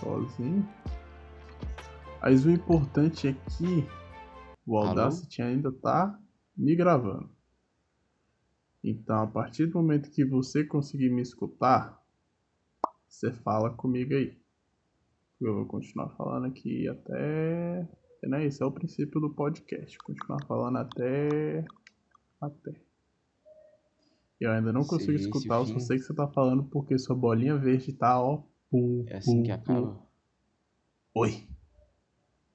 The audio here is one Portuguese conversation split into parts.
sozinho. Mas o importante é que o Alô? Audacity ainda tá me gravando. Então, a partir do momento que você conseguir me escutar, você fala comigo aí. Eu vou continuar falando aqui até. Né? Esse é o princípio do podcast. Continuar falando até. Até. Eu ainda não consigo escutar, eu só sei que você tá falando porque sua bolinha verde tá, ó. Pum, É assim que pum, acaba. pum. Oi.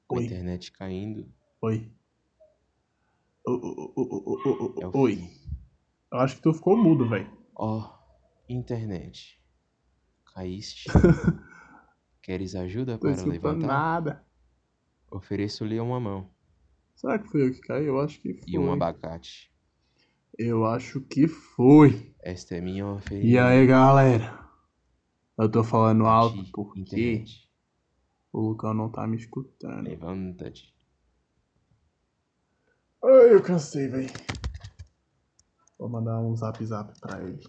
Com a Oi. internet caindo. Oi. É o Oi. fim. Eu acho que tu ficou mudo, velho. Ó, internet. Caíste? Queres ajuda Tô para escutando levantar? nada. Ofereço-lhe uma mão Será que foi eu que caí? Eu acho que foi. e um abacate. Eu acho que foi. Esta é minha E oferenda. aí, galera? Eu tô falando alto porque internet. o Lucão não tá me escutando. Levanta-te. Ai, eu cansei, velho. Vou mandar um zap zap pra ele.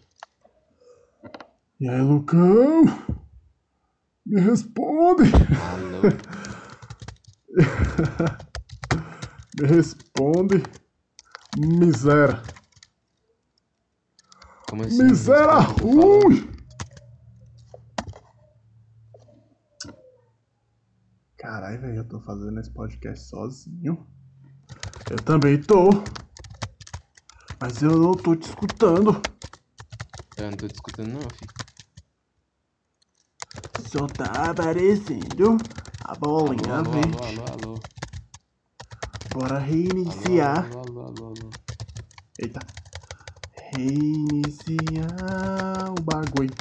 E aí, Lucão? Me responde! Alô? Me responde! Miséria! Como assim? Miséria ruim! Caralho, velho, eu tô fazendo esse podcast sozinho. Eu também tô. Mas eu não tô te escutando. Eu não tô te escutando não, filho. Só tá aparecendo a bolinha Alô, alô, verde. alô, alô, alô. Bora reiniciar. alô, alô, alô, alô. Eita. Reiniciar o bagulho.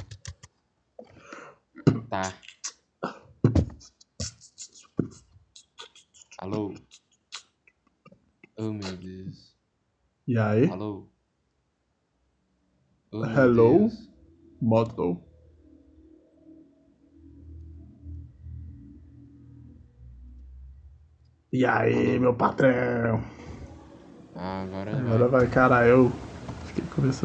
Tá. Alô? Oh, meu Deus. E aí? Alô? Oh, Hello? Deus. Moto. E aí, meu patrão? Ah, agora Agora vai. vai, cara, eu fiquei conversando.